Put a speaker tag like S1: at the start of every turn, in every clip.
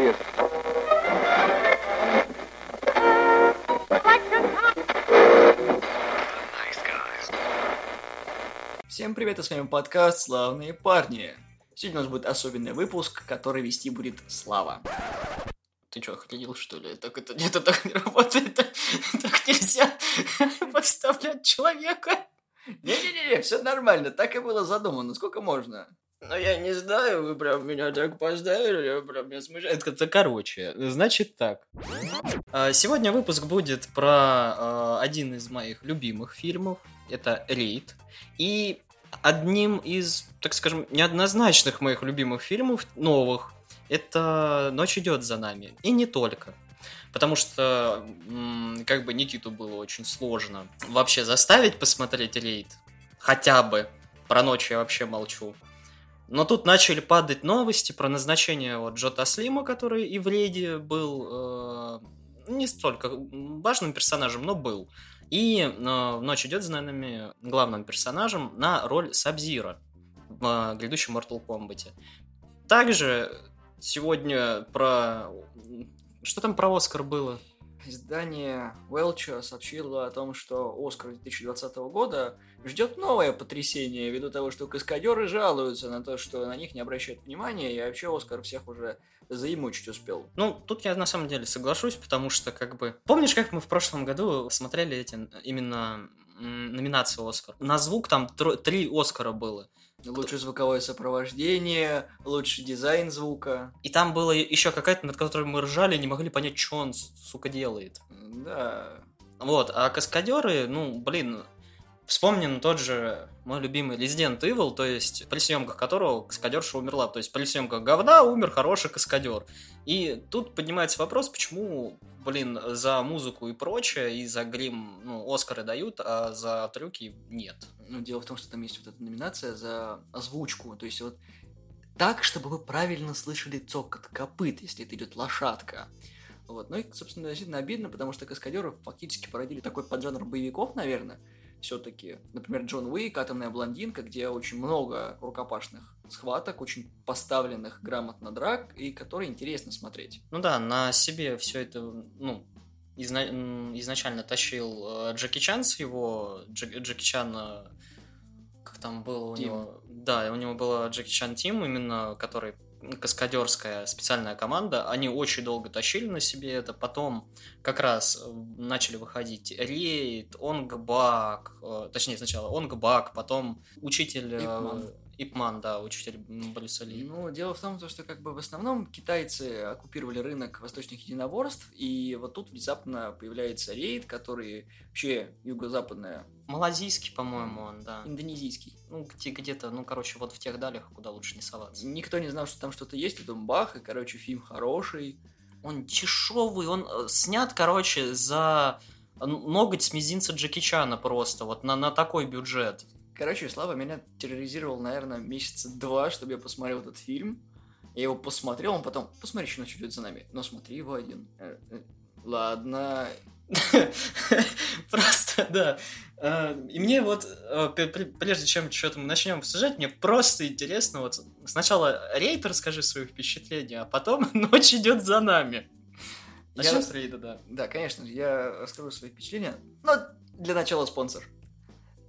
S1: человек.
S2: Всем привет, и с вами подкаст «Славные парни». Сегодня у нас будет особенный выпуск, который вести будет Слава. Ты что, охренел, что ли? Так это, это так не работает. Так нельзя подставлять человека. Не-не-не, все нормально, так и было задумано. Сколько можно? Ну, я не знаю, вы прям меня так поставили, прям меня смущает. Это, короче, значит так. А, сегодня выпуск будет про а, один из моих любимых фильмов. Это «Рейд». И одним из, так скажем, неоднозначных моих любимых фильмов, новых, это «Ночь идет за нами». И не только. Потому что, как бы, Никиту было очень сложно вообще заставить посмотреть рейд. Хотя бы. Про ночь я вообще молчу. Но тут начали падать новости про назначение вот Джота Слима, который и в рейде был э, не столько важным персонажем, но был. И э, в «Ночь идет за нами» главным персонажем на роль Сабзира в э, грядущем Mortal Kombat. Также сегодня про... Что там про Оскар было? Издание Welch сообщило о том, что Оскар 2020 года ждет новое потрясение, ввиду того, что каскадеры жалуются на то, что на них не обращают внимания, и вообще Оскар всех уже заимучить успел. Ну, тут я на самом деле соглашусь, потому что, как бы... Помнишь, как мы в прошлом году смотрели эти именно номинации Оскар? На звук там три Оскара было. Лучшее звуковое сопровождение, лучший дизайн звука. И там было еще какая-то, над которой мы ржали, не могли понять, что он, сука, делает. Да. Вот, а каскадеры, ну, блин, вспомним тот же мой любимый Resident Evil, то есть при съемках которого каскадерша умерла. То есть при съемках говна умер хороший каскадер. И тут поднимается вопрос, почему, блин, за музыку и прочее, и за грим, ну, Оскары дают, а за трюки нет. Ну, дело в том, что там есть вот эта номинация за озвучку. То есть вот так, чтобы вы правильно слышали цокот копыт, если это идет лошадка. Вот. Ну и, собственно, действительно обидно, потому что каскадеры фактически породили такой поджанр боевиков, наверное, все-таки. Например, Джон Уик, Атомная блондинка, где очень много рукопашных схваток, очень поставленных грамотно драк, и которые интересно смотреть. Ну да, на себе все это, ну, изна... изначально тащил э, Джеки Чан с его... Джек... Джеки Чан... Э, как там было у Тим. него... Да, у него была Джеки Чан Тим, именно который каскадерская специальная команда, они очень долго тащили на себе это, потом как раз э, начали выходить Рейд, Онгбак, э, точнее сначала Онгбак, потом учитель... Э, Ипман. Ипман, да, учитель Брюса Ли. Ну, дело в том, что как бы в основном китайцы оккупировали рынок восточных единоборств, и вот тут внезапно появляется рейд, который вообще юго-западная Малазийский, по-моему, он, да. Индонезийский. Ну, где- где-то, ну, короче, вот в тех далях, куда лучше не соваться. Никто не знал, что там что-то есть, и бах, и, короче, фильм хороший. Он дешевый, он э, снят, короче, за ноготь с мизинца Джеки Чана просто, вот на, на такой бюджет. Короче, Слава меня терроризировал, наверное, месяца два, чтобы я посмотрел этот фильм. Я его посмотрел, он потом, посмотри, что ночью идет за нами. Но смотри его один. Э, э, ладно. Просто, да. А, и мне вот, э, прежде чем что-то мы начнем обсуждать, мне просто интересно, вот сначала рейд расскажи свои впечатления, а потом ночь идет за нами. Начнем я... с рейда, да. Да, конечно, я расскажу свои впечатления. Но для начала спонсор.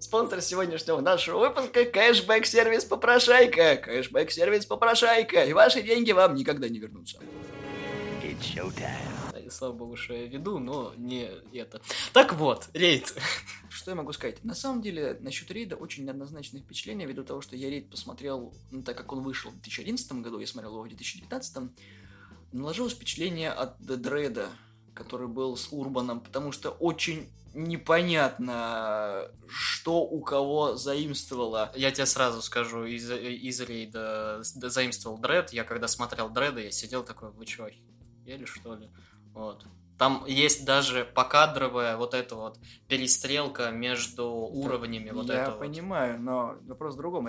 S2: Спонсор сегодняшнего нашего выпуска – кэшбэк-сервис «Попрошайка». Кэшбэк-сервис «Попрошайка». И ваши деньги вам никогда не вернутся. It's showtime слава богу, что я веду, но не это. Так вот, рейд. Что я могу сказать? На самом деле, насчет рейда очень неоднозначное впечатление, ввиду того, что я рейд посмотрел, ну, так как он вышел в 2011 году, я смотрел его в 2019, наложилось впечатление от Дреда, который был с Урбаном, потому что очень непонятно, что у кого заимствовало. Я тебе сразу скажу, из, из рейда заимствовал Дред. Я когда смотрел Дреда, я сидел такой, вы чё, ели что ли? Вот. Там есть даже покадровая вот эта вот перестрелка между уровнями. Да, вот я понимаю, вот. но вопрос в другом.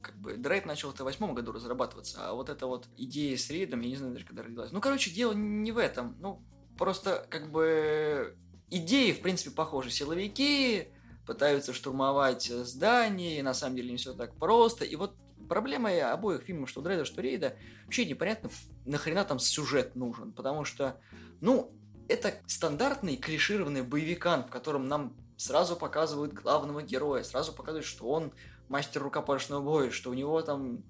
S2: Как бы Дрейд начал это в восьмом году разрабатываться, а вот эта вот идея с рейдом, я не знаю даже, когда родилась. Ну, короче, дело не в этом. Ну, просто как бы идеи, в принципе, похожи. Силовики пытаются штурмовать здания, и на самом деле не все так просто. И вот
S1: Проблема обоих фильмов, что Дреда, что Рейда, вообще непонятно, нахрена там сюжет нужен, потому что, ну, это стандартный клишированный боевикан, в котором нам сразу показывают главного героя, сразу показывают, что он мастер рукопашного боя, что у него там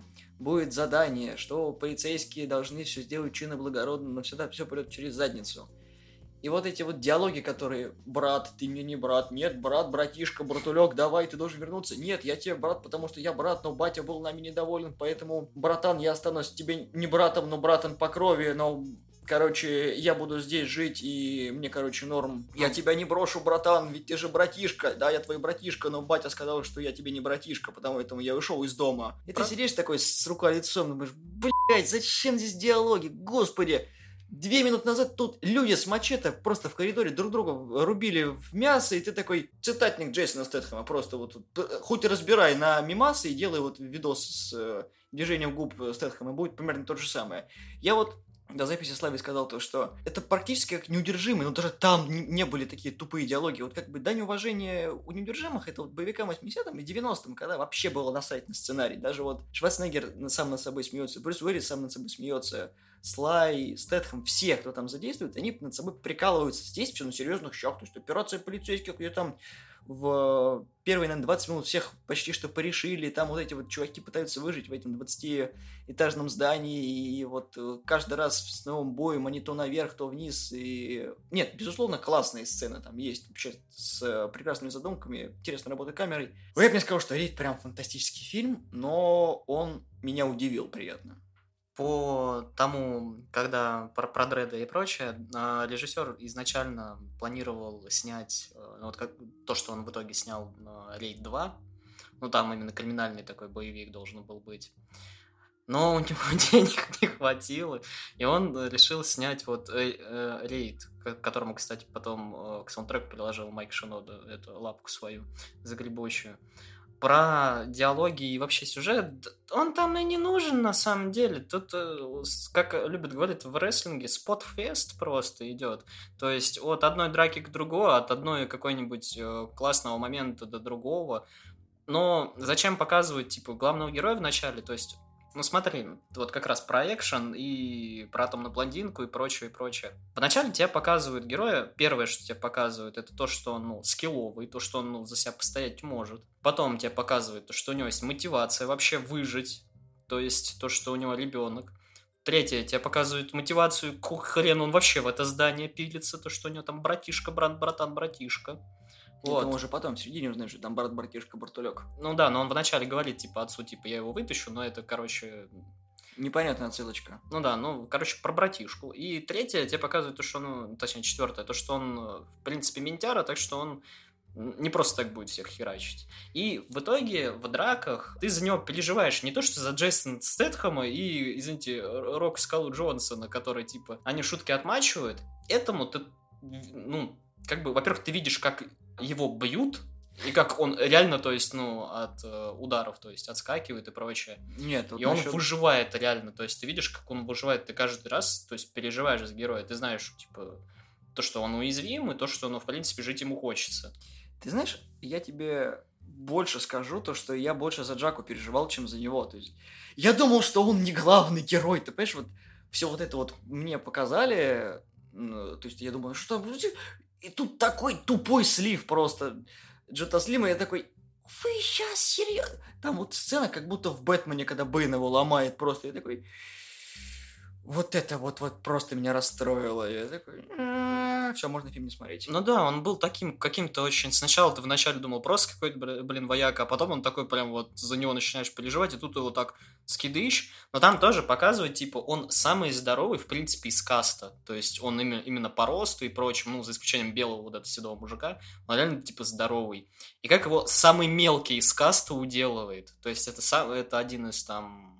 S1: будет задание, что полицейские должны все сделать чинно благородно, но всегда все пойдет через задницу. И вот эти вот диалоги, которые «Брат, ты мне не брат», «Нет, брат, братишка, братулек, давай, ты должен вернуться», «Нет, я тебе брат, потому что я брат, но батя был нами недоволен, поэтому, братан, я останусь тебе не братом, но братом по крови, но Короче, я буду здесь жить, и мне, короче, норм. Я тебя не брошу, братан, ведь ты же братишка. Да, я твой братишка, но батя сказал, что я тебе не братишка, потому этому я ушел из дома. И Про... ты сидишь такой с рукой лицом, думаешь, блядь, зачем здесь диалоги, господи. Две минуты назад тут люди с мачете просто в коридоре друг друга рубили в мясо, и ты такой цитатник Джейсона Стэтхэма, просто вот хоть разбирай на мимасы и делай вот видос с э, движением губ Стэтхэма, будет примерно то же самое. Я вот до записи Слави сказал то, что это практически как неудержимый, но даже там не были такие тупые диалоги. Вот как бы дань уважения у неудержимых, это вот боевикам 80-м и 90-м, когда вообще было насать на сценарий. Даже вот Шварценеггер сам над собой смеется, Брюс Уиллис сам над собой смеется, Слай, Стэтхэм, все, кто там задействует, они над собой прикалываются. Здесь все на серьезных щах, то есть операция полицейских, где там в первые, наверное, 20 минут всех почти что порешили, там вот эти вот чуваки пытаются выжить в этом 20-этажном здании, и вот э, каждый раз с новым боем они то наверх, то вниз, и... Нет, безусловно, классные сцены там есть, вообще с э, прекрасными задумками, интересной работой камерой. Я бы не сказал, что Рейд прям фантастический фильм, но он меня удивил приятно
S2: по тому, когда про, про Дреда и прочее, а, режиссер изначально планировал снять, э, ну, вот как, то, что он в итоге снял Рейд 2, ну там именно криминальный такой боевик должен был быть. Но у него денег не хватило, и он решил снять вот э, э, рейд, к которому, кстати, потом э, к саундтреку приложил Майк Шинода эту лапку свою загребущую про диалоги и вообще сюжет, он там и не нужен на самом деле. Тут, э, как любят говорить в рестлинге, спот-фест просто идет. То есть от одной драки к другой, от одной какой-нибудь э, классного момента до другого. Но зачем показывать, типа, главного героя в начале? То есть ну смотри, вот как раз про экшен и про атомную блондинку и прочее, и прочее. Вначале тебе показывают героя, первое, что тебе показывают, это то, что он, ну, скилловый, то, что он, ну, за себя постоять может. Потом тебе показывают то, что у него есть мотивация вообще выжить, то есть то, что у него ребенок. Третье, тебе показывают мотивацию, к хрену он вообще в это здание пилится, то, что у него там братишка, брат, братан, братишка.
S1: Вот. Это уже потом, в середине узнаешь, что там брат, братишка, братулек.
S2: Ну да, но он вначале говорит, типа, отцу, типа, я его вытащу, но это, короче...
S1: Непонятная отсылочка.
S2: Ну да, ну, короче, про братишку. И третье тебе показывает то, что, ну, точнее, четвертое, то, что он, в принципе, ментяра, так что он не просто так будет всех херачить. И в итоге в драках ты за него переживаешь не то, что за Джейсона Стэтхэма и, извините, Рок Скалу Джонсона, который, типа, они шутки отмачивают. Этому ты, ну, как бы, во-первых, ты видишь, как его бьют, и как он реально, то есть, ну, от э, ударов, то есть, отскакивает и прочее.
S1: Нет, вот
S2: И насчет... он выживает реально, то есть, ты видишь, как он выживает, ты каждый раз, то есть, переживаешь за героя, ты знаешь, типа, то, что он уязвим, и то, что, ну, в принципе, жить ему хочется.
S1: Ты знаешь, я тебе больше скажу, то, что я больше за Джаку переживал, чем за него. То есть, я думал, что он не главный герой, ты понимаешь, вот все вот это вот мне показали, то есть я думаю, что там и тут такой тупой слив просто. Джота Слима, я такой, вы сейчас серьезно? Там вот сцена, как будто в Бэтмене, когда Бэйн его ломает просто. Я такой, вот это вот, вот просто меня расстроило. Я такой, все, можно фильм не смотреть.
S2: Ну да, он был таким каким-то очень... Сначала ты вначале думал просто какой-то, блин, вояка, а потом он такой прям вот за него начинаешь переживать, и тут его так скидыш. Но там тоже показывает, типа, он самый здоровый, в принципе, из каста. То есть он именно, именно по росту и прочему, ну, за исключением белого вот этого седого мужика, он реально, типа, здоровый. И как его самый мелкий из каста уделывает. То есть это, сам, это один из там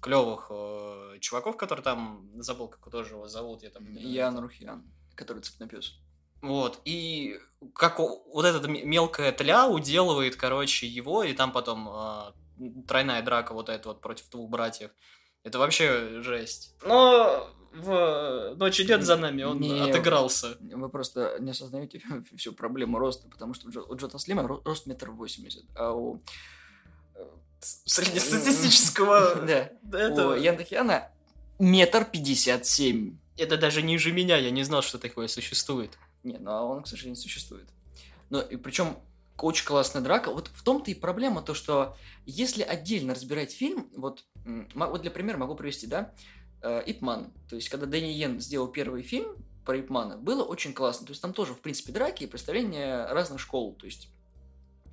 S2: клевых э, чуваков, который там забыл, как тоже его зовут, я там.
S1: Ян Рухьян который цепнопес.
S2: Вот, и как вот эта мелкая тля уделывает, короче, его, и там потом э, тройная драка вот эта вот против двух братьев. Это вообще жесть. Но в «Ночь идет за нами» он не, отыгрался.
S1: Вы просто не осознаете всю проблему роста, потому что у Джота Слима рост метр восемьдесят, а у
S2: среднестатистического...
S1: Да. У Ян Тахиана метр пятьдесят семь.
S2: Это даже ниже меня, я не знал, что такое существует.
S1: Не, ну а он, к сожалению, существует. Но и причем очень классная драка. Вот в том-то и проблема, то что если отдельно разбирать фильм, вот, вот для примера могу привести, да, э, Ипман. То есть, когда Дэнни Йен сделал первый фильм про Ипмана, было очень классно. То есть, там тоже, в принципе, драки и представления разных школ. То есть,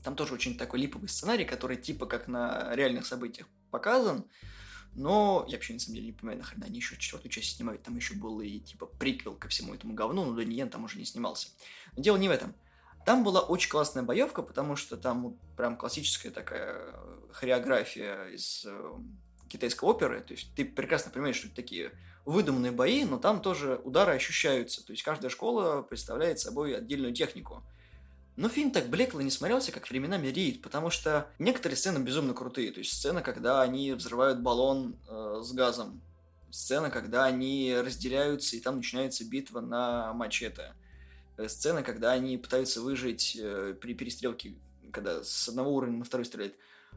S1: там тоже очень такой липовый сценарий, который типа как на реальных событиях показан. Но я вообще на самом деле не понимаю, нахрена они еще четвертую часть снимают. Там еще был и типа приквел ко всему этому говну, но Дэнни Йен там уже не снимался. Но дело не в этом. Там была очень классная боевка, потому что там прям классическая такая хореография из э, китайской оперы. То есть ты прекрасно понимаешь, что это такие выдуманные бои, но там тоже удары ощущаются. То есть каждая школа представляет собой отдельную технику. Но фильм так блекло не смотрелся, как временами Рейд, потому что некоторые сцены безумно крутые. То есть сцена, когда они взрывают баллон э, с газом. Сцена, когда они разделяются, и там начинается битва на мачете. Э, сцена, когда они пытаются выжить э, при перестрелке, когда с одного уровня на второй стреляют.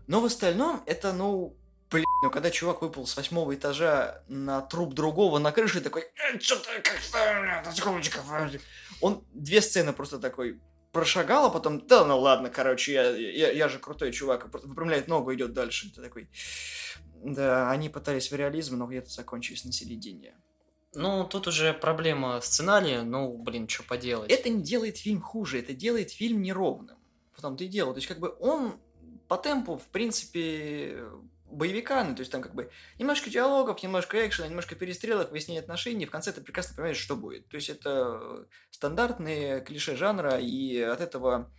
S1: Но в остальном это, ну, блин, ну когда чувак выпал с восьмого этажа на труп другого на крыше, такой, э, что-то как-то, он две сцены просто такой прошагал, а потом, да, ну ладно, короче, я, я, я же крутой чувак, выпрямляет ногу, идет дальше. Ты такой, да, они пытались в реализм, но где-то закончились на середине.
S2: Ну, тут уже проблема сценария, ну, блин, что поделать.
S1: Это не делает фильм хуже, это делает фильм неровным. Потом ты дело. То есть, как бы он по темпу, в принципе, боевика, ну, то есть там как бы немножко диалогов, немножко экшена, немножко перестрелок, выяснения отношений, в конце ты прекрасно понимаешь, что будет. То есть это стандартные клише жанра, и от этого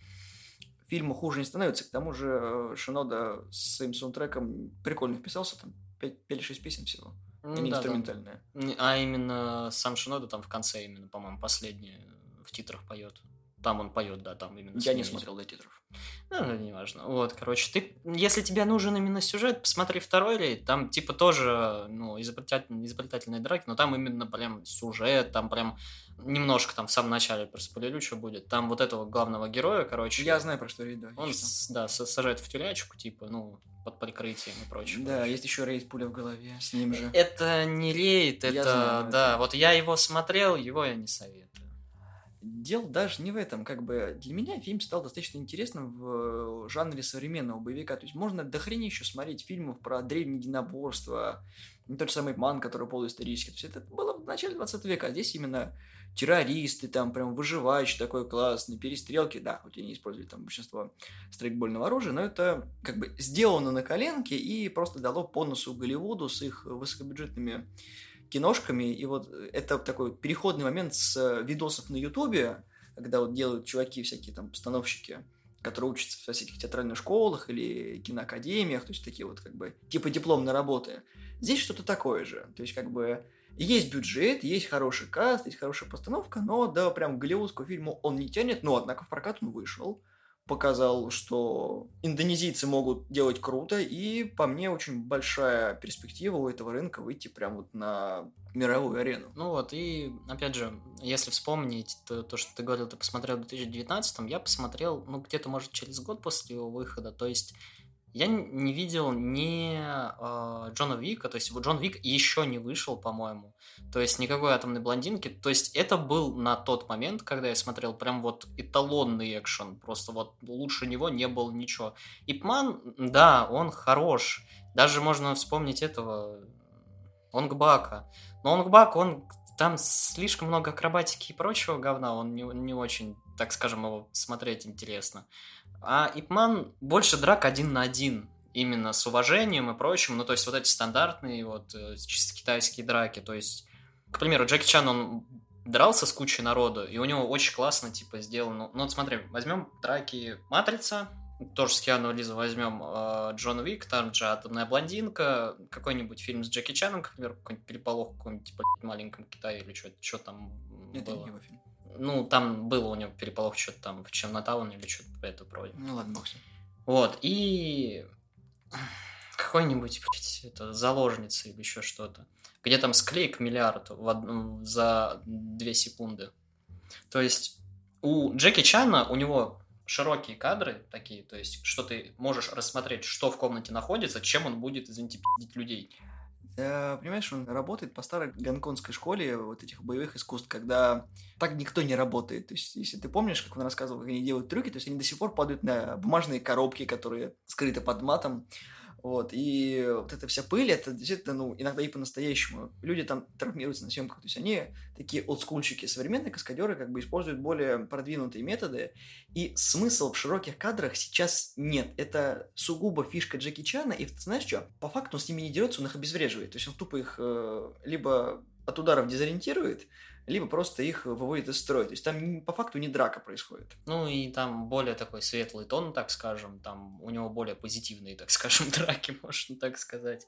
S1: фильму хуже не становится. К тому же Шинода с своим саундтреком прикольно вписался, там 5 или 6 песен всего. Ну, не да, инструментальная.
S2: Да. А именно сам Шинода там в конце именно, по-моему, последний в титрах поет. Там он поет, да, там именно.
S1: Я не смотрел до титров.
S2: Ну, ну, неважно. Вот, короче, ты, если тебе нужен именно сюжет, посмотри второй рейд. Там, типа, тоже, ну, изобретательные, изобретательные драки, но там именно прям сюжет, там прям немножко там в самом начале просто полюлю, что будет. Там вот этого главного героя, короче.
S1: Я знаю, про что да.
S2: Он, с, да, сажает в тюрячку, типа, ну, под прикрытием и прочее.
S1: Да, есть еще рейд пуля в голове с ним же.
S2: Это не рейд, это, знаю, да, это. вот я его смотрел, его я не советую.
S1: Дело даже не в этом, как бы для меня фильм стал достаточно интересным в жанре современного боевика, то есть можно до хрени еще смотреть фильмов про древние единоборства, не тот же самый Ман, который полуисторический, то есть это было в начале 20 века, а здесь именно террористы, там прям выживающий такой классный, перестрелки, да, хоть и не использовали там большинство стрейкбольного оружия, но это как бы сделано на коленке и просто дало по носу Голливуду с их высокобюджетными киношками, и вот э, это такой переходный момент с э, видосов на Ютубе, когда вот делают чуваки всякие там постановщики, которые учатся в всяких театральных школах или киноакадемиях, то есть такие вот как бы типа дипломные работы. Здесь что-то такое же, то есть как бы есть бюджет, есть хороший каст, есть хорошая постановка, но да, прям голливудского фильма он не тянет, но однако в прокат он вышел показал, что индонезийцы могут делать круто, и по мне очень большая перспектива у этого рынка выйти прям вот на мировую арену.
S2: Ну вот, и опять же, если вспомнить то, то что ты говорил, ты посмотрел в 2019, я посмотрел, ну, где-то, может, через год после его выхода, то есть я не видел ни э, Джона Вика, то есть Джон Вик еще не вышел, по-моему. То есть никакой атомной блондинки. То есть это был на тот момент, когда я смотрел прям вот эталонный экшен. Просто вот лучше него не было ничего. Ипман, да, он хорош. Даже можно вспомнить этого Онгбака. Но Онгбак, он там слишком много акробатики и прочего говна, он не, не очень, так скажем, его смотреть интересно. А Ипман больше драк один на один, именно с уважением и прочим. Ну, то есть вот эти стандартные вот э, чисто китайские драки. То есть, к примеру, Джеки Чан, он дрался с кучей народу, и у него очень классно, типа, сделано. Ну, вот смотри, возьмем драки Матрица, тоже с Киану Лиза возьмем э, Джон Уик, там же «Атомная блондинка», какой-нибудь фильм с Джеки Чаном, к примеру, какой-нибудь переполох в каком-нибудь, типа, маленьком Китае или что там
S1: Это было. не его фильм.
S2: Ну, там было у него переполох что-то там в Чернотаун или что-то это вроде.
S1: Ну ладно, бог
S2: Вот, и какой-нибудь, блядь, это заложница или еще что-то. Где там склейк миллиард в од... за две секунды. То есть у Джеки Чана, у него широкие кадры такие, то есть, что ты можешь рассмотреть, что в комнате находится, чем он будет, извините, пиздить людей.
S1: Э, понимаешь, он работает по старой гонконгской школе вот этих боевых искусств, когда так никто не работает. То есть, если ты помнишь, как он рассказывал, как они делают трюки, то есть они до сих пор падают на бумажные коробки, которые скрыты под матом. Вот, и вот эта вся пыль, это действительно, ну, иногда и по-настоящему. Люди там травмируются на съемках, то есть они такие олдскульчики. Современные каскадеры как бы используют более продвинутые методы, и смысл в широких кадрах сейчас нет. Это сугубо фишка Джеки Чана, и знаешь что? По факту он с ними не дерется, он их обезвреживает. То есть он тупо их э, либо от ударов дезориентирует, либо просто их выводит из строя. То есть там по факту не драка происходит.
S2: Ну и там более такой светлый тон, так скажем, там у него более позитивные, так скажем, драки, можно так сказать.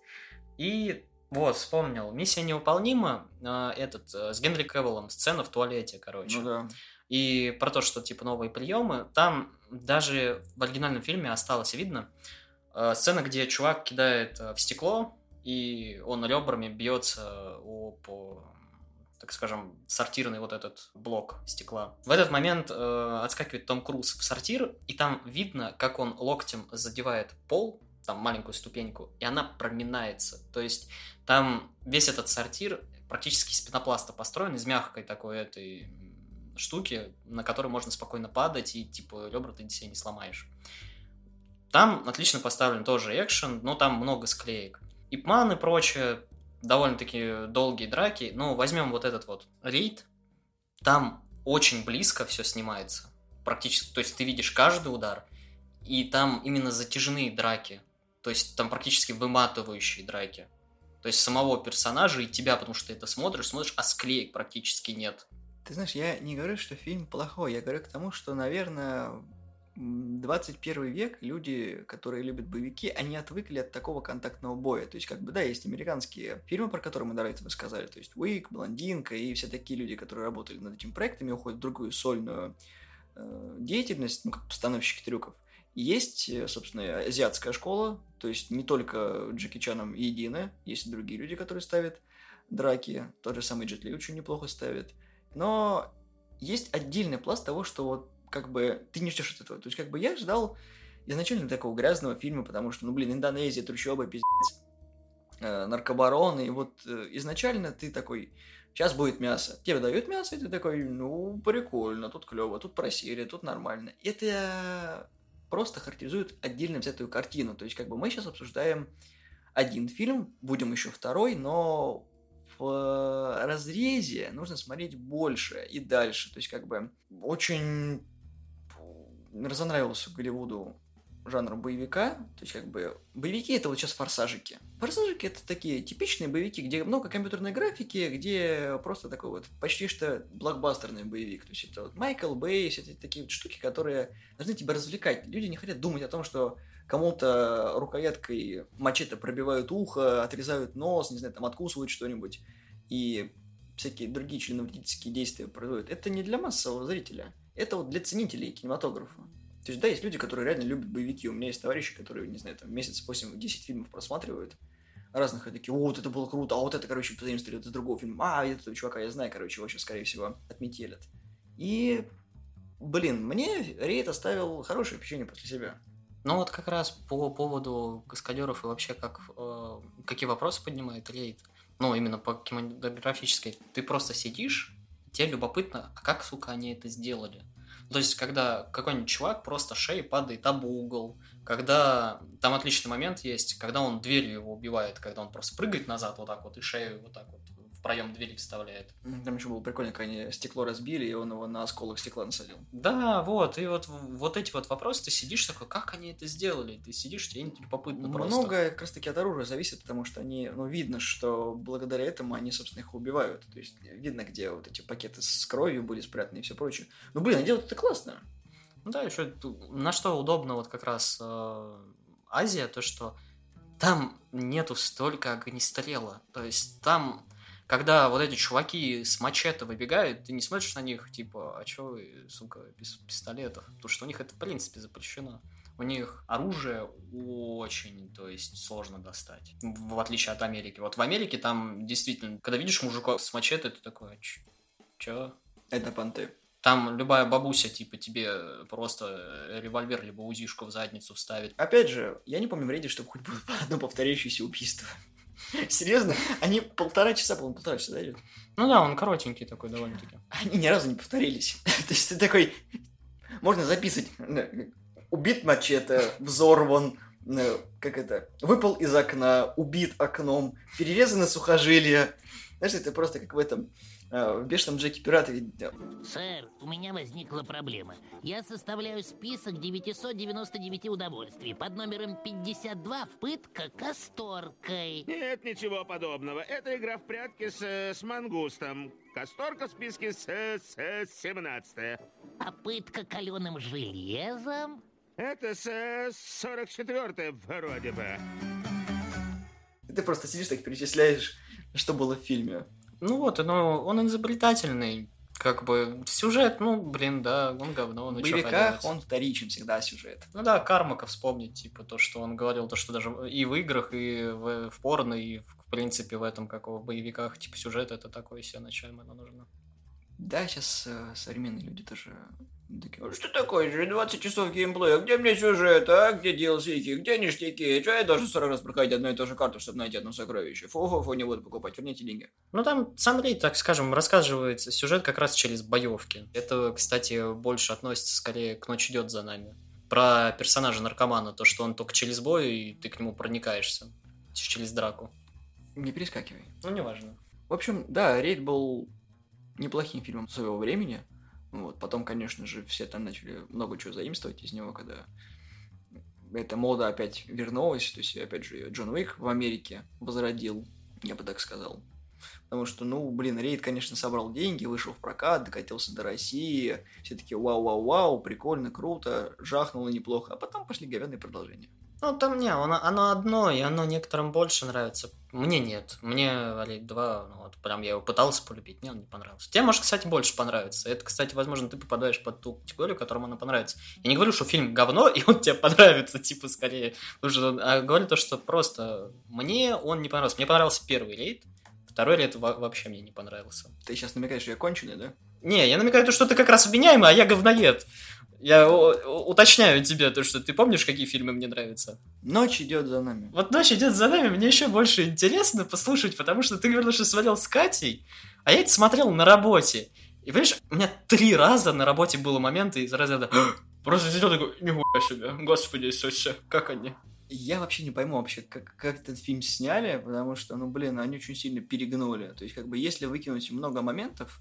S2: И вот, вспомнил, «Миссия невыполнима», э, этот, э, с Генри Кевиллом, сцена в туалете, короче.
S1: Ну да.
S2: И про то, что, типа, новые приемы, там даже в оригинальном фильме осталось видно э, сцена, где чувак кидает в стекло, и он ребрами бьется об так скажем, сортирный вот этот блок стекла. В этот момент э, отскакивает Том Круз в сортир, и там видно, как он локтем задевает пол, там маленькую ступеньку, и она проминается. То есть там весь этот сортир практически из пенопласта построен, из мягкой такой этой штуки, на которой можно спокойно падать, и типа ребра ты себе не сломаешь. Там отлично поставлен тоже экшен, но там много склеек. Ипман и прочее, довольно-таки долгие драки. Ну, возьмем вот этот вот рейд. Там очень близко все снимается. Практически, то есть ты видишь каждый удар, и там именно затяжные драки. То есть там практически выматывающие драки. То есть самого персонажа и тебя, потому что ты это смотришь, смотришь, а склеек практически нет.
S1: Ты знаешь, я не говорю, что фильм плохой, я говорю к тому, что, наверное, 21 век, люди, которые любят боевики, они отвыкли от такого контактного боя. То есть, как бы, да, есть американские фильмы, про которые мы до этого сказали, то есть Уик, Блондинка и все такие люди, которые работали над этими проектами, уходят в другую сольную э, деятельность, ну, как постановщики трюков. есть, э, собственно, азиатская школа, то есть не только Джеки Чаном едины, есть и другие люди, которые ставят драки, тот же самый Джет Ли очень неплохо ставит. Но есть отдельный пласт того, что вот как бы ты не ждешь от этого. То есть, как бы я ждал изначально такого грязного фильма, потому что, ну, блин, Индонезия, трущобы, пиздец, э, наркобароны, и вот э, изначально ты такой, сейчас будет мясо. Тебе дают мясо, и ты такой, ну, прикольно, тут клево, тут просили, тут нормально. Это просто характеризует отдельно взятую картину. То есть, как бы мы сейчас обсуждаем один фильм, будем еще второй, но в разрезе нужно смотреть больше и дальше. То есть, как бы, очень разонравился Голливуду жанр боевика, то есть как бы боевики это вот сейчас форсажики. Форсажики это такие типичные боевики, где много компьютерной графики, где просто такой вот почти что блокбастерный боевик. То есть это вот Майкл Бэй, все эти такие вот штуки, которые должны тебя развлекать. Люди не хотят думать о том, что кому-то рукояткой мачете пробивают ухо, отрезают нос, не знаю, там откусывают что-нибудь. И всякие другие членовредительские действия производят. Это не для массового зрителя. Это вот для ценителей кинематографа. То есть, да, есть люди, которые реально любят боевики. У меня есть товарищи, которые, не знаю, там месяц 8-10 фильмов просматривают разных, и такие, о, вот это было круто, а вот это, короче, позаимствовали из другого фильма, а, этого чувака я знаю, короче, его сейчас, скорее всего, отметелят. И, блин, мне Рейд оставил хорошее впечатление после себя.
S2: Ну вот как раз по поводу каскадеров и вообще как, э, какие вопросы поднимает Рейд, ну именно по кинематографической, ты просто сидишь тебе любопытно, а как, сука, они это сделали. То есть, когда какой-нибудь чувак просто шеей падает об угол, когда там отличный момент есть, когда он дверью его убивает, когда он просто прыгает назад вот так вот и шею вот так вот проем двери вставляет.
S1: Там еще было прикольно, когда они стекло разбили, и он его на осколок стекла насадил.
S2: Да, вот, и вот, вот эти вот вопросы, ты сидишь такой, как они это сделали? Ты сидишь, тебе любопытно просто.
S1: Многое как раз таки от оружия зависит, потому что они, ну, видно, что благодаря этому они, собственно, их убивают. То есть видно, где вот эти пакеты с кровью были спрятаны и все прочее. Ну, блин, они делают это классно.
S2: Ну да, еще на что удобно вот как раз э, Азия, то что там нету столько огнестрела. То есть там когда вот эти чуваки с мачете выбегают, ты не смотришь на них, типа, а чё вы, сука, без пистолетов? Потому что у них это, в принципе, запрещено. У них оружие очень, то есть, сложно достать. В отличие от Америки. Вот в Америке там действительно, когда видишь мужика с мачете, ты такой, а чё?
S1: Это понты.
S2: Там любая бабуся, типа, тебе просто револьвер либо узишку в задницу вставит.
S1: Опять же, я не помню в рейде, чтобы хоть было одно повторяющееся убийство. Серьезно? Они полтора часа, по-моему, полтора часа, да, идет?
S2: Ну да, он коротенький такой довольно-таки.
S1: Они ни разу не повторились. То есть ты такой... Можно записывать. Убит мачете, взорван, э, как это, выпал из окна, убит окном, перерезаны сухожилия. Знаешь, это просто как в этом э, в бешеном Джеке Пираты.
S3: Сэр, у меня возникла проблема. Я составляю список 999 удовольствий под номером 52 «Пытка касторкой».
S4: Нет, ничего подобного. Это игра в прятки с, с мангустом. Касторка в списке с, с, с 17
S3: А пытка каленым железом?
S4: Это с, с 44 вроде бы.
S1: Ты просто сидишь так перечисляешь, что было в фильме.
S2: Ну вот, но он изобретательный. Как бы сюжет, ну, блин, да, он говно, ну
S1: В боевиках он вторичен всегда сюжет.
S2: Ну да, Кармака вспомнить, типа, то, что он говорил, то, что даже и в играх, и в, в порно, и, в, в принципе, в этом, как в боевиках, типа, сюжет это такое все, на чем оно нужно.
S1: Да, сейчас современные люди тоже такие, что такое же, 20 часов геймплея, где мне сюжет, а, где DLC, где ништяки, что я должен 40 раз проходить одну и ту же карту, чтобы найти одно сокровище, фу-фу-фу, не буду покупать, верните деньги.
S2: Ну там сам рейд, так скажем, рассказывается сюжет как раз через боевки. Это, кстати, больше относится скорее к «Ночь идет за нами». Про персонажа наркомана, то, что он только через бой, и ты к нему проникаешься. Через драку.
S1: Не перескакивай.
S2: Ну, неважно.
S1: В общем, да, рейд был неплохим фильмом своего времени. Вот. Потом, конечно же, все там начали много чего заимствовать из него, когда эта мода опять вернулась. То есть, опять же, Джон Уик в Америке возродил, я бы так сказал. Потому что, ну, блин, Рейд, конечно, собрал деньги, вышел в прокат, докатился до России. Все таки вау-вау-вау, прикольно, круто, жахнуло неплохо. А потом пошли говяные продолжения.
S2: Ну, там не, оно, оно одно, и оно некоторым больше нравится. Мне нет. Мне Рейд 2, ну, вот прям я его пытался полюбить, мне он не понравился. Тебе, может, кстати, больше понравится. Это, кстати, возможно, ты попадаешь под ту категорию, которому оно понравится. Я не говорю, что фильм говно, и он тебе понравится, типа, скорее. Потому что, а говорю то, что просто мне он не понравился. Мне понравился первый рейд, второй рейд во- вообще мне не понравился.
S1: Ты сейчас намекаешь, что я конченый, да?
S2: Не, я намекаю то, что ты как раз вменяемый, а я говноед. Я уточняю тебе то, что ты помнишь, какие фильмы мне нравятся.
S1: Ночь идет за нами.
S2: Вот «Ночь идет за нами» мне еще больше интересно послушать, потому что ты говорил, что смотрел с Катей, а я это смотрел на работе. И понимаешь, у меня три раза на работе было моменты из разряда Просто сидел такой, нихуя себе, господи Иисусе, как они?
S1: Я вообще не пойму вообще, как, как этот фильм сняли, потому что, ну, блин, они очень сильно перегнули. То есть, как бы, если выкинуть много моментов,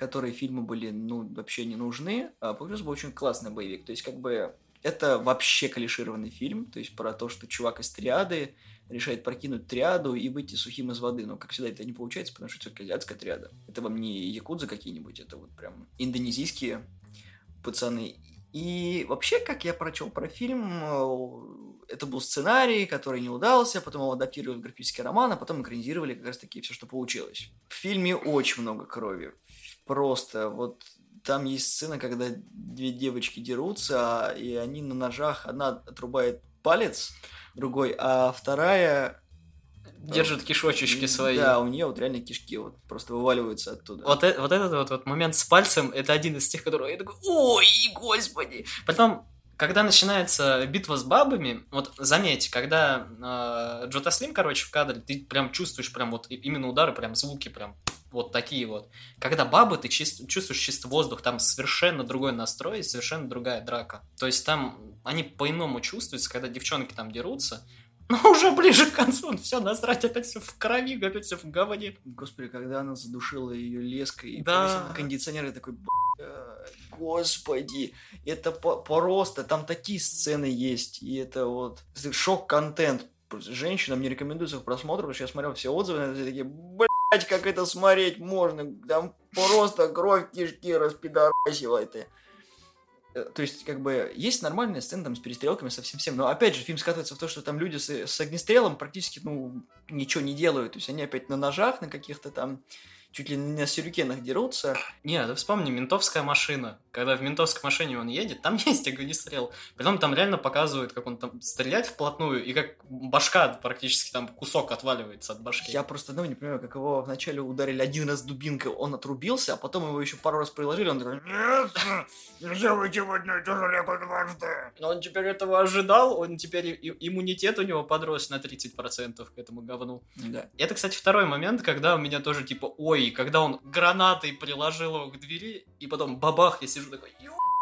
S1: которые фильму были, ну, вообще не нужны, а плюс был очень классный боевик. То есть, как бы, это вообще клишированный фильм, то есть, про то, что чувак из триады решает прокинуть триаду и выйти сухим из воды. Но, как всегда, это не получается, потому что все-таки азиатская триада. Это вам не якудза какие-нибудь, это вот прям индонезийские пацаны. И вообще, как я прочел про фильм, э, это был сценарий, который не удался, потом его адаптировали в графический роман, а потом экранизировали как раз-таки все, что получилось. В фильме очень много крови. Просто вот там есть сцена, когда две девочки дерутся, и они на ножах, одна отрубает палец, другой, а вторая...
S2: Держат кишочечки свои.
S1: Да, у нее вот реально кишки вот просто вываливаются оттуда.
S2: Вот, э- вот этот вот, вот момент с пальцем, это один из тех, которые я такой, ой, господи. Потом, когда начинается битва с бабами, вот заметь, когда э, Джота Слим, короче, в кадре, ты прям чувствуешь прям вот именно удары, прям звуки прям вот такие вот. Когда бабы, ты чувствуешь чисто воздух, там совершенно другой настрой, совершенно другая драка. То есть там они по-иному чувствуются, когда девчонки там дерутся, но уже ближе к концу, все, насрать, опять все в крови, опять все в говне.
S1: Господи, когда она задушила ее леской
S2: Да.
S1: кондиционер, я такой, «Блядь, господи, это просто, там такие сцены есть, и это вот шок-контент. Женщинам не рекомендуется к просмотру, потому что я смотрел все отзывы, на это, все такие, блять, как это смотреть можно, там просто кровь кишки распидорасивает. и». Э, То есть, как бы, есть нормальная сцена там с перестрелками, со всем всем, но опять же, фильм скатывается в то, что там люди с, с огнестрелом практически, ну, ничего не делают. То есть они опять на ножах, на каких-то там чуть ли не на сюрикенах дерутся.
S2: Не, ты вспомни, ментовская машина. Когда в ментовской машине он едет, там есть огнестрел. Притом там реально показывают, как он там стреляет вплотную, и как башка практически там кусок отваливается от башки.
S1: Я просто одного не понимаю, как его вначале ударили один раз дубинкой, он отрубился, а потом его еще пару раз приложили, он такой, нет, нельзя выйти в одно и то же лего дважды.
S2: Но он теперь этого ожидал, он теперь иммунитет у него подрос на 30% к этому говну.
S1: Да.
S2: Это, кстати, второй момент, когда у меня тоже типа, ой, когда он гранатой приложил его к двери, и потом бабах, я сижу такой,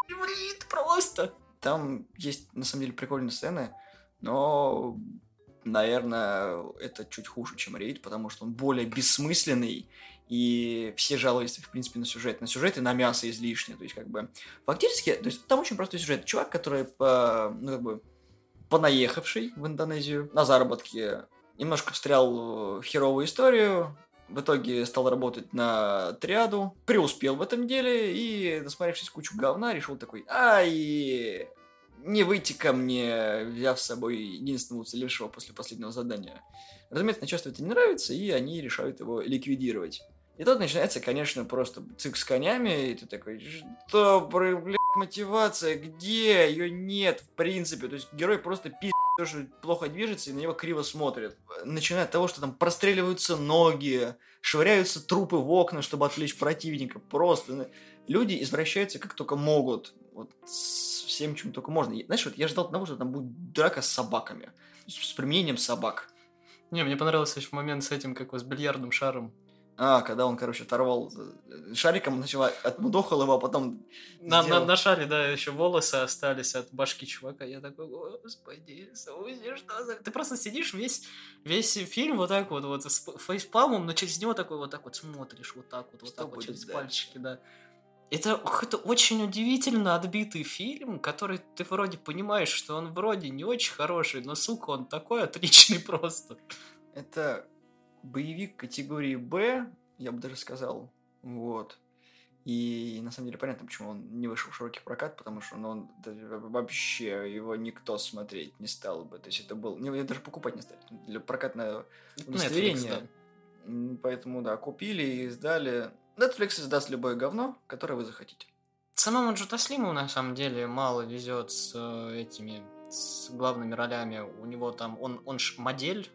S2: блин, просто.
S1: Там есть, на самом деле, прикольные сцены, но, наверное, это чуть хуже, чем рейд, потому что он более бессмысленный, и все жалуются, в принципе, на сюжет. На сюжет и на мясо излишне. То есть, как бы, фактически, то есть, там очень простой сюжет. Чувак, который, по, ну, как бы, понаехавший в Индонезию на заработки, немножко встрял в херовую историю, в итоге стал работать на триаду, преуспел в этом деле и, насмотревшись кучу говна, решил такой, ай, не выйти ко мне, взяв с собой единственного уцелевшего после последнего задания. Разумеется, начальству это не нравится, и они решают его ликвидировать. И тут начинается, конечно, просто цик с конями, и ты такой, что, блядь, мотивация, где? Ее нет, в принципе. То есть герой просто пи***, что плохо движется, и на него криво смотрят. Начиная от того, что там простреливаются ноги, швыряются трупы в окна, чтобы отвлечь противника. Просто люди извращаются как только могут. Вот всем, чем только можно. Знаешь, вот я ждал того, что там будет драка с собаками. С применением собак.
S2: Не, мне понравился еще момент с этим, как с бильярдным шаром.
S1: А, когда он, короче, оторвал э, шариком, начала отмудохал его, а потом...
S2: На,
S1: сделал-
S2: на, на шаре, да, еще волосы остались от башки чувака. Я такой, господи, Саузи, что за... Ты просто сидишь весь, весь фильм вот так вот, вот с фейспалмом, но через него такой вот так вот смотришь, вот так вот, вот
S1: Что
S2: так вот через
S1: дальше?
S2: пальчики, да. Это какой-то очень удивительно отбитый фильм, который ты вроде понимаешь, что он вроде не очень хороший, но, сука, он такой отличный просто.
S1: Это боевик категории Б, я бы даже сказал. Вот. И на самом деле понятно, почему он не вышел в широкий прокат, потому что ну, он вообще его никто смотреть не стал бы. То есть это был... Не, даже покупать не стали. Для прокатного удостоверения.
S2: Netflix, да.
S1: Поэтому, да, купили и издали. Netflix издаст любое говно, которое вы захотите.
S2: Самому Джутаслиму на самом деле мало везет с э, этими с главными ролями. У него там он он ж модель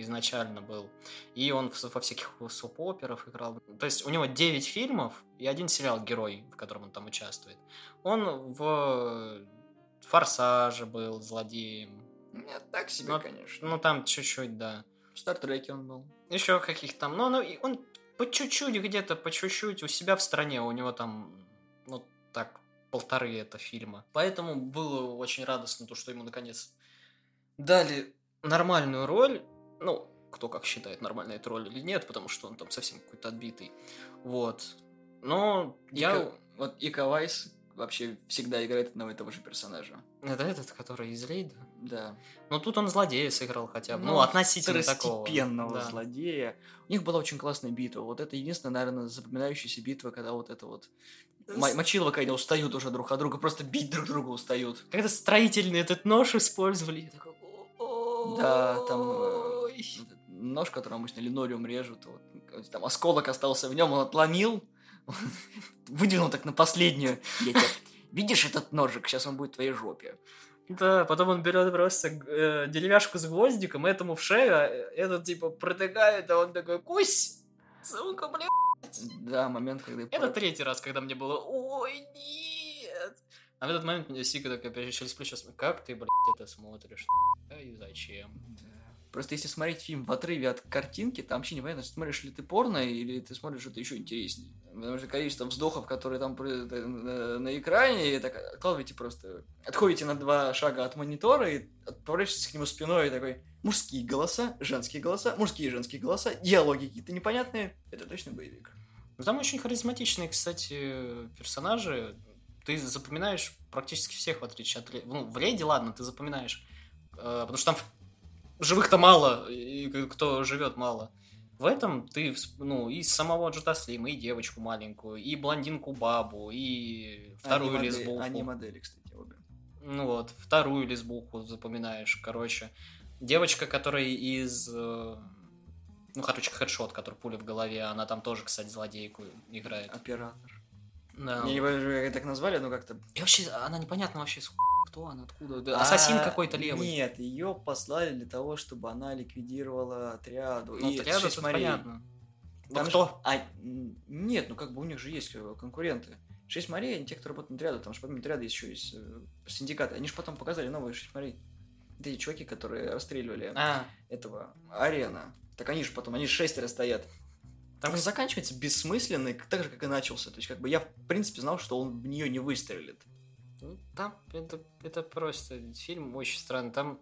S2: изначально был, и он во всяких соп-операх играл. То есть у него 9 фильмов и один сериал «Герой», в котором он там участвует. Он в «Форсаже» был злодеем.
S1: Нет, так себе,
S2: Ну,
S1: конечно.
S2: Ну, там чуть-чуть, да.
S1: В Стартреке он был.
S2: Еще каких там, ну, ну, и он по чуть-чуть где-то, по чуть-чуть у себя в стране, у него там, ну, так, полторы это фильма. Поэтому было очень радостно то, что ему, наконец, дали нормальную роль, ну, кто как считает, нормальная это роль или нет, потому что он там совсем какой-то отбитый. Вот. Но я...
S1: Ика- Вот Ика Вайс вообще всегда играет одного и того же персонажа.
S2: Это этот, который из Рейда?
S1: Да.
S2: Но тут он злодея сыграл хотя бы. Ну,
S1: Ну,
S2: относительно такого. Да.
S1: злодея. У них была очень классная битва. Вот это единственная, наверное, запоминающаяся битва, когда вот это вот... М- Мочилова, когда устают уже друг от друга, просто бить друг друга устают.
S2: Когда строительный этот нож использовали, я такой... «О,
S1: Да, там э,
S2: ой».
S1: Вот нож, который обычно линолеум режут, вот, там осколок остался в нем, он отломил, выдвинул так на последнюю. Я тебя- Видишь этот ножик? Сейчас он будет в твоей жопе.
S2: Да, потом он берет просто э, деревяшку с гвоздиком, этому в шею, а этот типа протыкает, а он такой, кусь! Сука, бля.
S1: Да, момент, когда...
S2: Это третий раз, когда мне было, ой, нет. А в этот момент мне Сика такая опять через плечо, смотрит, как ты, блядь, это смотришь? Да и зачем?
S1: Да. Просто если смотреть фильм в отрыве от картинки, там вообще непонятно, смотришь ли ты порно или ты смотришь что-то еще интереснее. Потому что количество вздохов, которые там на, экране, и так откладываете просто, отходите на два шага от монитора и отправляешься к нему спиной и такой, мужские голоса, женские голоса, мужские и женские голоса, диалоги какие-то непонятные, это точно боевик.
S2: Ну, Там очень харизматичные, кстати, персонажи. Ты запоминаешь практически всех, в отличие от... Ну, в Леди, ладно, ты запоминаешь. э, потому что там живых-то мало, и кто живет мало. В этом ты, ну, и самого Джота Слима, и девочку маленькую, и блондинку Бабу, и вторую
S1: Они
S2: лесбуху.
S1: Они модели, кстати, обе.
S2: Ну вот, вторую лесбуху запоминаешь, короче. Девочка, которая из... э, Ну, короче, хедшот, который пуля в голове, она там тоже, кстати, злодейку играет.
S1: Оператор.
S2: Да.
S1: Не помню, как так назвали, но как-то...
S2: И вообще, она непонятно вообще, кто она, откуда. Да, Ассасин
S1: А,
S2: какой-то левый.
S1: Нет, ее послали для того, чтобы она ликвидировала отряду.
S2: Ну,
S1: и морей.
S2: понятно. Ну,
S1: Там же-
S2: кто?
S1: А, нет, ну как бы у них же есть э, конкуренты. Шесть морей, они те, кто работают на отряду, там же помимо отряда еще есть э, синдикаты. Они же потом показали новые шесть морей. Это эти чуваки, которые расстреливали
S2: А,
S1: этого арена. Так они же потом, они же шестеро стоят. Там
S2: Там,
S1: заканчивается бессмысленно, так же, как и начался. То есть, как бы я, в принципе, знал, что он в нее не выстрелит.
S2: Ну, там это, это просто фильм очень странный. Там,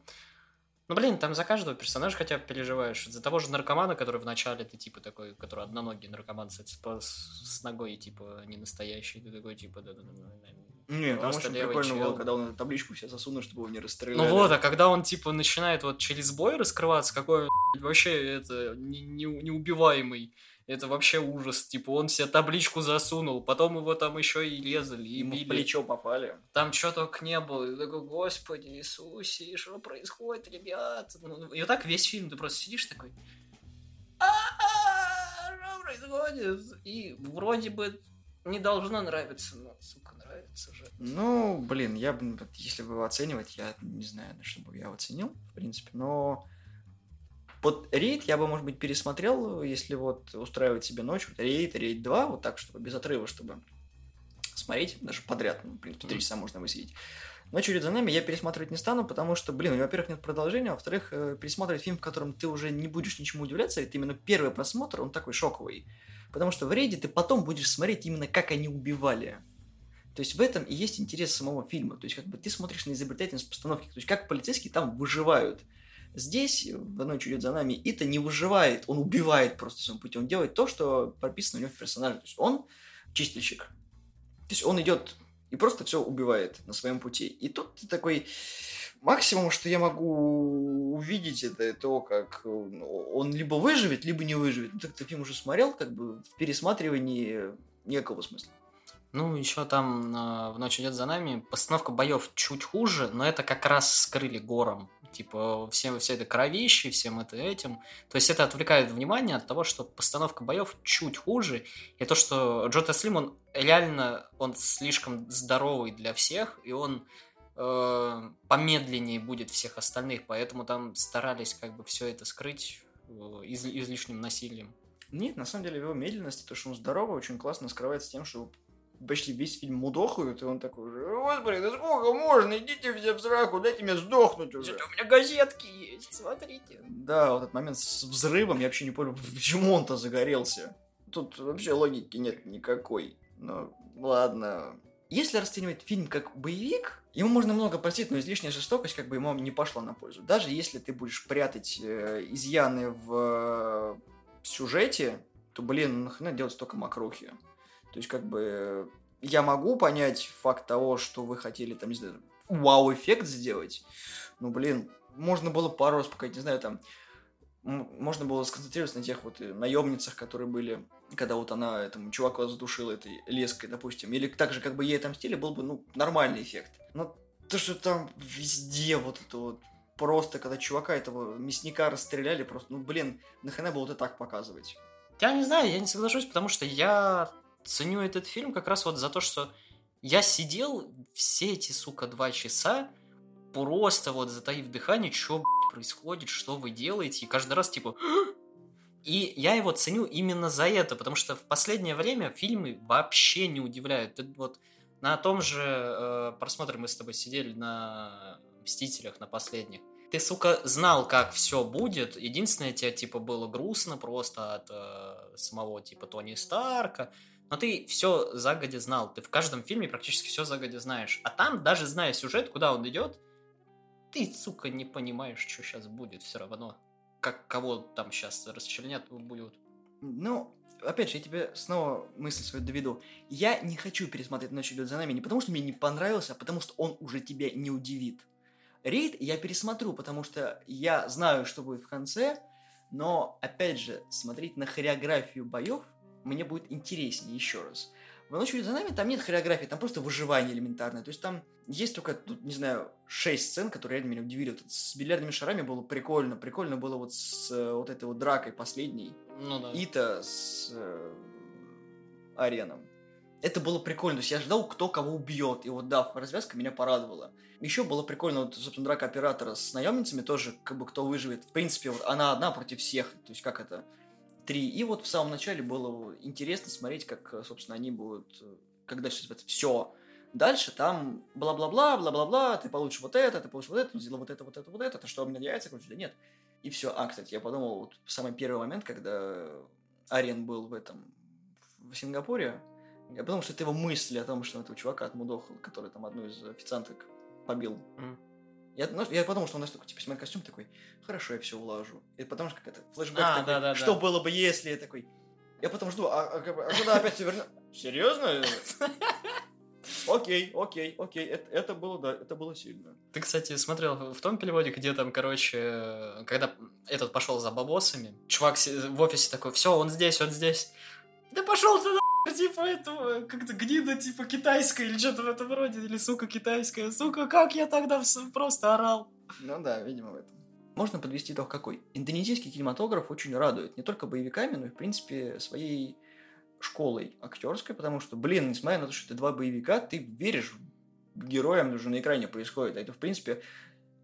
S2: ну, блин, там за каждого персонажа хотя бы переживаешь. За того же наркомана, который в начале ты, типа, такой, который одноногий наркоман с, с, с ногой, типа, не настоящий. Ты такой, типа, да, да, да, да.
S1: Не, там очень прикольно было,
S2: чел.
S1: когда он табличку все засунул, чтобы его не расстреляли.
S2: Ну вот, а когда он, типа, начинает вот через бой раскрываться, какой он, вообще это не, не, неубиваемый. Это вообще ужас. Типа, он себе табличку засунул, потом его там еще и резали, и
S1: Ему в
S2: били.
S1: плечо попали.
S2: Там что только не было. И такой, господи Иисусе, что происходит, ребята? Ну, И вот так весь фильм ты просто сидишь такой... «А-а-а, Что происходит? И вроде бы не должно нравиться, но, сука, нравится же.
S1: Ну, блин, я бы, вот если бы его оценивать, я не знаю, на что бы я его оценил, в принципе, но под рейд я бы, может быть, пересмотрел, если вот устраивать себе ночь, вот рейд, рейд 2, вот так, чтобы без отрыва, чтобы смотреть, даже подряд, ну, в принципе, три часа можно высидеть. Но «Очередь за нами» я пересматривать не стану, потому что, блин, во-первых, нет продолжения, а во-вторых, э, пересматривать фильм, в котором ты уже не будешь ничему удивляться, это именно первый просмотр, он такой шоковый. Потому что в рейде ты потом будешь смотреть именно, как они убивали. То есть в этом и есть интерес самого фильма. То есть как бы ты смотришь на изобретательность постановки, то есть как полицейские там выживают. Здесь, в «Ночь идет за нами», Ита не выживает, он убивает просто своим путем. Он делает то, что прописано у него в персонаже. То есть он чистильщик. То есть он идет и просто все убивает на своем пути. И тут ты такой... Максимум, что я могу увидеть, это то, как ну, он либо выживет, либо не выживет. Ну, так ты фильм уже смотрел, как бы в пересматривании никакого смысла.
S2: Ну, еще там э, в ночь идет за нами. Постановка боев чуть хуже, но это как раз скрыли гором. Типа, всем все это кровищи, всем это этим. То есть это отвлекает внимание от того, что постановка боев чуть хуже. И то, что Джо Теслим, он реально, он слишком здоровый для всех, и он э, помедленнее будет всех остальных, поэтому там старались как бы все это скрыть э, из- излишним насилием.
S1: Нет, на самом деле его медленность, то, что он здоровый, очень классно скрывается тем, что почти весь фильм мудохают, и он такой уже, господи, да сколько можно, идите все в сраку, дайте мне сдохнуть уже.
S2: У меня газетки есть, смотрите.
S1: Да, вот этот момент с взрывом, я вообще не понял, почему он-то загорелся. Тут вообще логики нет никакой. Ну, ладно. Если расценивать фильм как боевик, ему можно много простить, но излишняя жестокость как бы ему не пошла на пользу. Даже если ты будешь прятать э, изъяны в э, сюжете, то, блин, нахрена делать столько мокрухи? То есть, как бы, я могу понять факт того, что вы хотели, там, не знаю, вау-эффект сделать, ну, блин, можно было пару раз показать, не знаю, там, можно было сконцентрироваться на тех вот э, наемницах, которые были, когда вот она этому чуваку задушила этой леской, допустим. Или так же, как бы ей отомстили, был бы, ну, нормальный эффект. Но то, что там везде вот это вот просто, когда чувака этого мясника расстреляли, просто, ну, блин, нахрена было это так показывать?
S2: Я не знаю, я не соглашусь, потому что я ценю этот фильм как раз вот за то, что я сидел все эти, сука, два часа, просто вот затаив дыхание, что происходит, что вы делаете, и каждый раз типа... И я его ценю именно за это, потому что в последнее время фильмы вообще не удивляют. Вот на том же э, просмотре мы с тобой сидели на Мстителях, на последних. Ты, сука, знал, как все будет. Единственное, тебе, типа, было грустно просто от э, самого, типа, Тони Старка. Но ты все загодя знал. Ты в каждом фильме практически все загодя знаешь. А там, даже зная сюжет, куда он идет, ты, сука, не понимаешь, что сейчас будет все равно. Как кого там сейчас расчленят будут.
S1: Ну, опять же, я тебе снова мысль свою доведу. Я не хочу пересмотреть «Ночь идет за нами» не потому, что мне не понравился, а потому, что он уже тебя не удивит. Рейд я пересмотрю, потому что я знаю, что будет в конце, но, опять же, смотреть на хореографию боев мне будет интереснее еще раз. В «Ночь за нами» там нет хореографии, там просто выживание элементарное. То есть там есть только, тут, не знаю, шесть сцен, которые реально меня удивили. Вот с бильярдными шарами было прикольно. Прикольно было вот с э, вот этой вот дракой последней.
S2: Ну да.
S1: Ита с э, Ареном. Это было прикольно. То есть я ждал, кто кого убьет. И вот да, развязка меня порадовала. Еще было прикольно, вот, собственно, драка оператора с наемницами тоже, как бы кто выживет. В принципе, вот она одна против всех. То есть как это? Три. И вот в самом начале было интересно смотреть, как, собственно, они будут... Как дальше называется? Все. Дальше там бла-бла-бла, бла-бла-бла, ты получишь вот это, ты получишь вот это, сделал вот это, вот это, вот это, это что, у меня яйца крутят? Да нет. И все. А, кстати, я подумал, вот самый первый момент, когда Ариен был в этом, в Сингапуре, я подумал, что это его мысли о том, что он этого чувака отмудохал, который там одну из официанток побил.
S2: Мгм.
S1: Я, знаешь, я подумал, что он настолько, типа, смотрит костюм такой, хорошо, я все улажу. И потом же как это, флешбэк
S2: А,
S1: такой,
S2: да-да-да.
S1: что было бы, если я такой... Я потом жду, а, а, а когда опять все вернет? Серьезно? Окей, окей, окей, это, это было, да, это было сильно.
S2: Ты, кстати, смотрел в том переводе, где там, короче, когда этот пошел за бабосами, чувак в офисе такой, все, он здесь, он здесь. Да пошел ты нахуй, типа этого, как-то гнида, типа китайская или что-то в этом роде, или сука китайская, сука, как я тогда просто орал.
S1: Ну да, видимо, в этом. Можно подвести итог какой? Индонезийский кинематограф очень радует. Не только боевиками, но и, в принципе, своей школой актерской, потому что, блин, несмотря на то, что это два боевика, ты веришь героям, уже на экране происходит. А это, в принципе,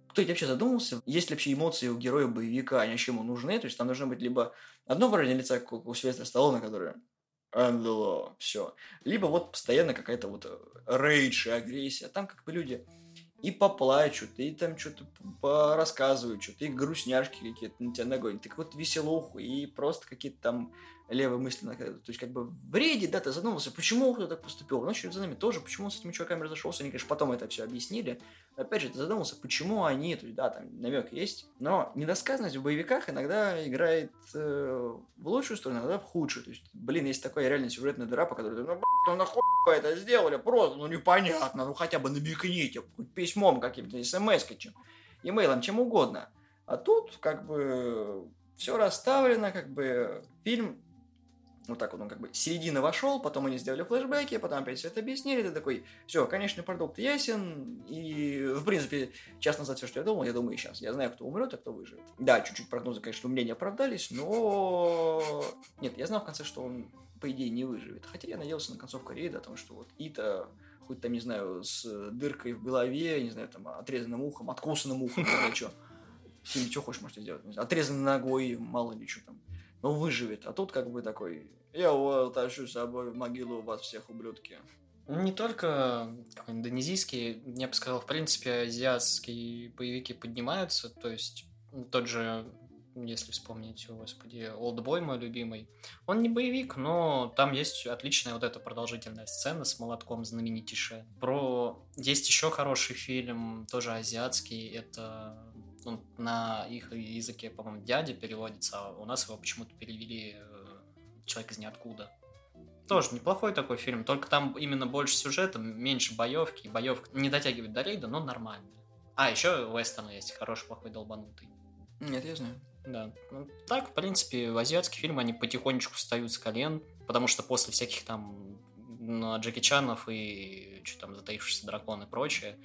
S1: кто-нибудь вообще задумался, есть ли вообще эмоции у героя боевика, они вообще ему нужны? То есть там должно быть либо одно выражение лица, как у Сильвестра Сталлоне, которое все. Либо вот постоянно какая-то вот рейдж и агрессия. Там как бы люди и поплачут, и там что-то рассказывают, что-то, и грустняшки какие-то на тебя нагонят, и какую-то веселуху, и просто какие-то там левые мысли. То есть, как бы в рейде, да, ты задумался, почему кто так поступил. Ночью за нами тоже, почему он с этими чуваками разошелся, они, конечно, потом это все объяснили. Но, опять же, ты задумался, почему они, то есть, да, там намек есть. Но недосказанность в боевиках иногда играет э, в лучшую сторону, иногда в худшую. То есть, блин, есть такая реально сюжетная дыра, по которой ты, ну, нахуй это сделали, просто, ну, непонятно, ну, хотя бы намекните, письмом каким-то, смс-кой, чем, имейлом, чем угодно. А тут, как бы, все расставлено, как бы, фильм вот так вот он как бы середина вошел, потом они сделали флешбеки, потом опять все это объяснили, ты такой, все, конечный продукт ясен, и, в принципе, час назад все, что я думал, я думаю сейчас. Я знаю, кто умрет, а кто выживет. Да, чуть-чуть прогнозы, конечно, у меня не оправдались, но... Нет, я знал в конце, что он, по идее, не выживет. Хотя я надеялся на концовку рейда, о том, что вот Ита хоть там, не знаю, с дыркой в голове, не знаю, там, отрезанным ухом, откусанным ухом, не что. Фильм, что хочешь, можете сделать. Отрезанной ногой, мало ли что там но выживет. А тут как бы такой, я его тащу с собой в могилу вас всех, ублюдки.
S2: Не только индонезийские, я бы сказал, в принципе, азиатские боевики поднимаются, то есть тот же, если вспомнить, о, господи, Олдбой мой любимый, он не боевик, но там есть отличная вот эта продолжительная сцена с молотком знаменитейшая. Про... Есть еще хороший фильм, тоже азиатский, это он на их языке, по-моему, дядя переводится, а у нас его почему-то перевели э, «Человек из ниоткуда». Тоже неплохой такой фильм, только там именно больше сюжета, меньше боевки. Боевка не дотягивает до рейда, но нормально. А, еще Вестерн есть, хороший, плохой, долбанутый.
S1: Нет, я знаю.
S2: Да. Ну, так, в принципе, в азиатские фильмы они потихонечку встают с колен, потому что после всяких там ну, Джеки Чанов и что там, затаившийся дракон и прочее,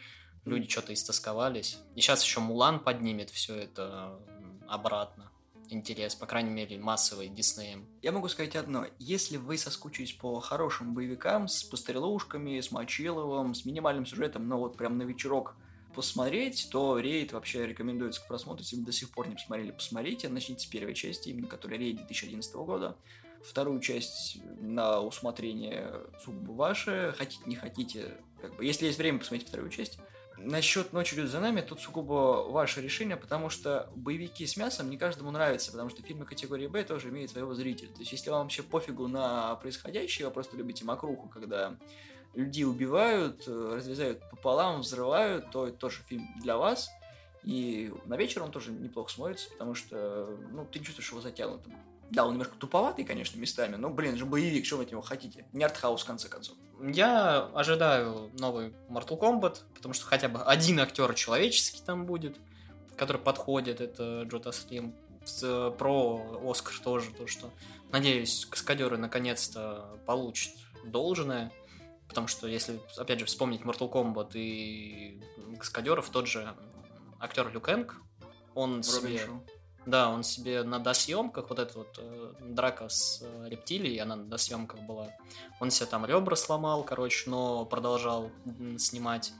S2: люди что-то истосковались. И сейчас еще Мулан поднимет все это обратно. Интерес, по крайней мере, массовый Диснеем.
S1: Я могу сказать одно. Если вы соскучились по хорошим боевикам с пострелушками, с Мочиловым, с минимальным сюжетом, но вот прям на вечерок посмотреть, то рейд вообще рекомендуется к просмотру. Если вы до сих пор не посмотрели, посмотрите. Начните с первой части, именно которая рейд 2011 года. Вторую часть на усмотрение сугубо ваше. Хотите, не хотите. Как бы, если есть время, посмотрите вторую часть. Насчет «Ночь идет за нами» тут сугубо ваше решение, потому что боевики с мясом не каждому нравятся, потому что фильмы категории «Б» тоже имеют своего зрителя. То есть, если вам вообще пофигу на происходящее, вы просто любите макруху, когда людей убивают, разрезают пополам, взрывают, то это тоже фильм для вас. И на вечер он тоже неплохо смотрится, потому что, ну, ты чувствуешь его затянутым. Да, он немножко туповатый, конечно, местами, но, блин, же боевик, что вы от него хотите? Не артхаус, в конце концов.
S2: Я ожидаю новый Mortal Kombat, потому что хотя бы один актер человеческий там будет, который подходит, это Джота Слим. с- про Оскар тоже, то, что, надеюсь, каскадеры наконец-то получат должное, потому что, если, опять же, вспомнить Mortal Kombat и каскадеров, тот же актер Люкенг, он
S1: Робин
S2: себе...
S1: Шоу.
S2: Да, он себе на досъемках, вот эта вот э, драка с э, рептилией, она на досъемках была. Он себе там ребра сломал, короче, но продолжал снимать.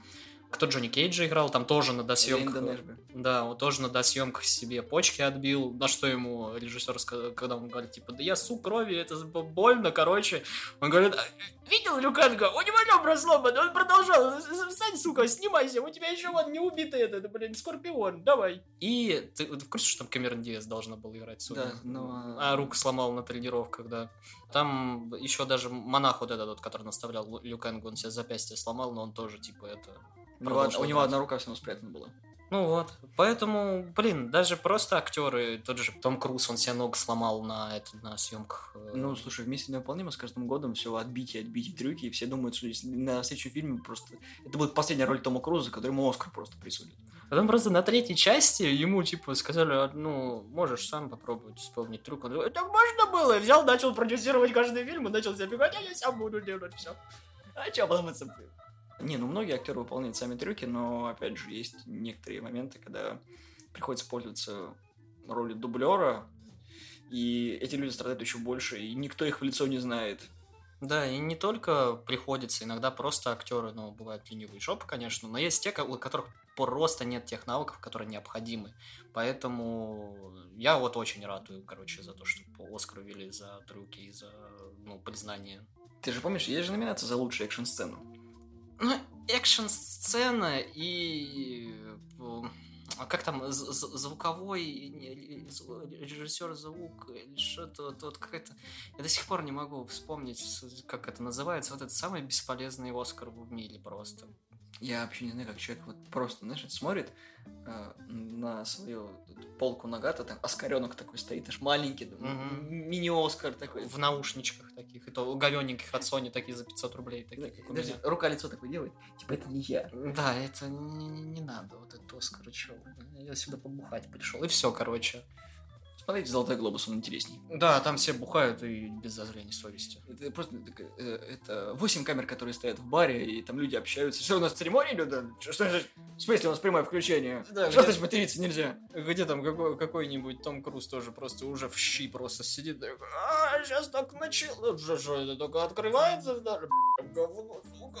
S2: Кто Джонни Кейджа играл, там тоже на досъемках. Да, он тоже на досъемках себе почки отбил, на что ему режиссер сказал, когда он говорит, типа, да я су крови, это больно, короче. Он говорит, «А, видел Люкенко? У него ребра сломаны, он продолжал, встань, сука, снимайся, у тебя еще вон не убитый этот, блин, Скорпион, давай. И ты, ты в курсе, что там Камерон Диас должна была играть Соню?
S1: Да, но...
S2: А руку сломал на тренировках, да. Там еще даже монах вот этот, вот, который наставлял Лю- Люкенгу, он себе запястье сломал, но он тоже, типа, это...
S1: У него, у него одна рука все равно спрятана была.
S2: Ну вот, поэтому, блин, даже просто актеры, тот же Том Круз, он себе ногу сломал на, это, на съемках. э,
S1: Ну, слушай, вместе невыполнимо с каждым годом все отбитие, отбитие, трюки, и все думают, что на следующем фильме просто... Это будет последняя роль Тома Круза, который ему Оскар просто присудит.
S2: Потом просто на третьей части ему, типа, сказали, «А, ну, можешь сам попробовать исполнить трюк. Он говорит, так можно было. И взял, начал продюсировать каждый фильм и начал забегать, а я сам буду делать все.
S1: А чё, потом это... Не, ну многие актеры выполняют сами трюки, но опять же есть некоторые моменты, когда приходится пользоваться ролью дублера, и эти люди страдают еще больше, и никто их в лицо не знает.
S2: Да, и не только приходится, иногда просто актеры, ну, бывают ленивые жопы, конечно, но есть те, у которых просто нет тех навыков, которые необходимы. Поэтому я вот очень радую, короче, за то, что по Оскару вели за трюки и за, ну, признание.
S1: Ты же помнишь, есть же номинация за лучшую экшн-сцену?
S2: Ну, экшн-сцена и... э, а Как там, звуковой режиссер звук или что-то, вот, какая-то... Я до сих пор не могу вспомнить, как это называется. Вот это самый бесполезный Оскар в мире просто.
S1: Я вообще не знаю, как человек вот просто, знаешь, смотрит э, на свою полку Нагата, там Оскаренок такой стоит, аж маленький,
S2: Мгм.
S1: мини-Оскар такой.
S2: В наушничках таких, и то говененьких от Sony, такие за 500 рублей, такие, как
S1: Даже рука-лицо такое делает, типа, это не я.
S2: Да, это не, не- не надо, вот этот Оскар, чё. Я сюда побухать пришел. И все, короче.
S1: Смотрите «Золотой глобус», он интересней.
S2: Да, там все бухают и без зазрения совести.
S1: Это просто э, это 8 камер, которые стоят в баре, и там люди общаются. Что у нас церемония идет? да? Что, что? В смысле у нас прямое включение?
S2: Да,
S1: что
S2: где-
S1: значит материться нельзя?
S2: Где там какой, какой-нибудь Том Круз тоже просто уже в щи просто сидит. такой, А, сейчас так начало. Что, это только открывается? Да, говно, сука.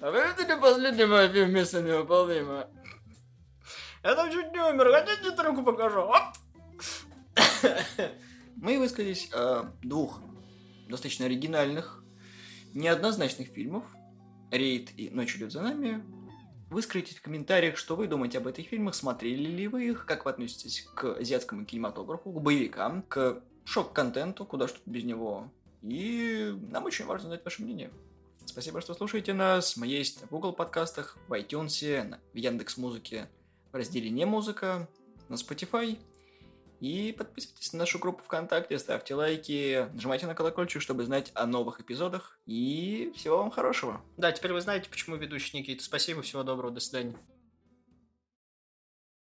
S1: А вы это последний мой фильм «Место невыполнимо».
S2: Я там чуть не умер. Хотите руку покажу? Оп!
S1: Мы высказались о двух достаточно оригинальных, неоднозначных фильмов «Рейд» и «Ночь идет за нами». Вы скажите в комментариях, что вы думаете об этих фильмах, смотрели ли вы их, как вы относитесь к азиатскому кинематографу, к боевикам, к шок-контенту, куда что без него. И нам очень важно знать ваше мнение. Спасибо, что слушаете нас. Мы есть в Google подкастах, в iTunes, в Яндекс Музыке, в разделе «Не музыка», на Spotify. И подписывайтесь на нашу группу ВКонтакте, ставьте лайки, нажимайте на колокольчик, чтобы знать о новых эпизодах. И всего вам хорошего.
S2: Да, теперь вы знаете, почему ведущий Никита. Спасибо, всего доброго, до свидания.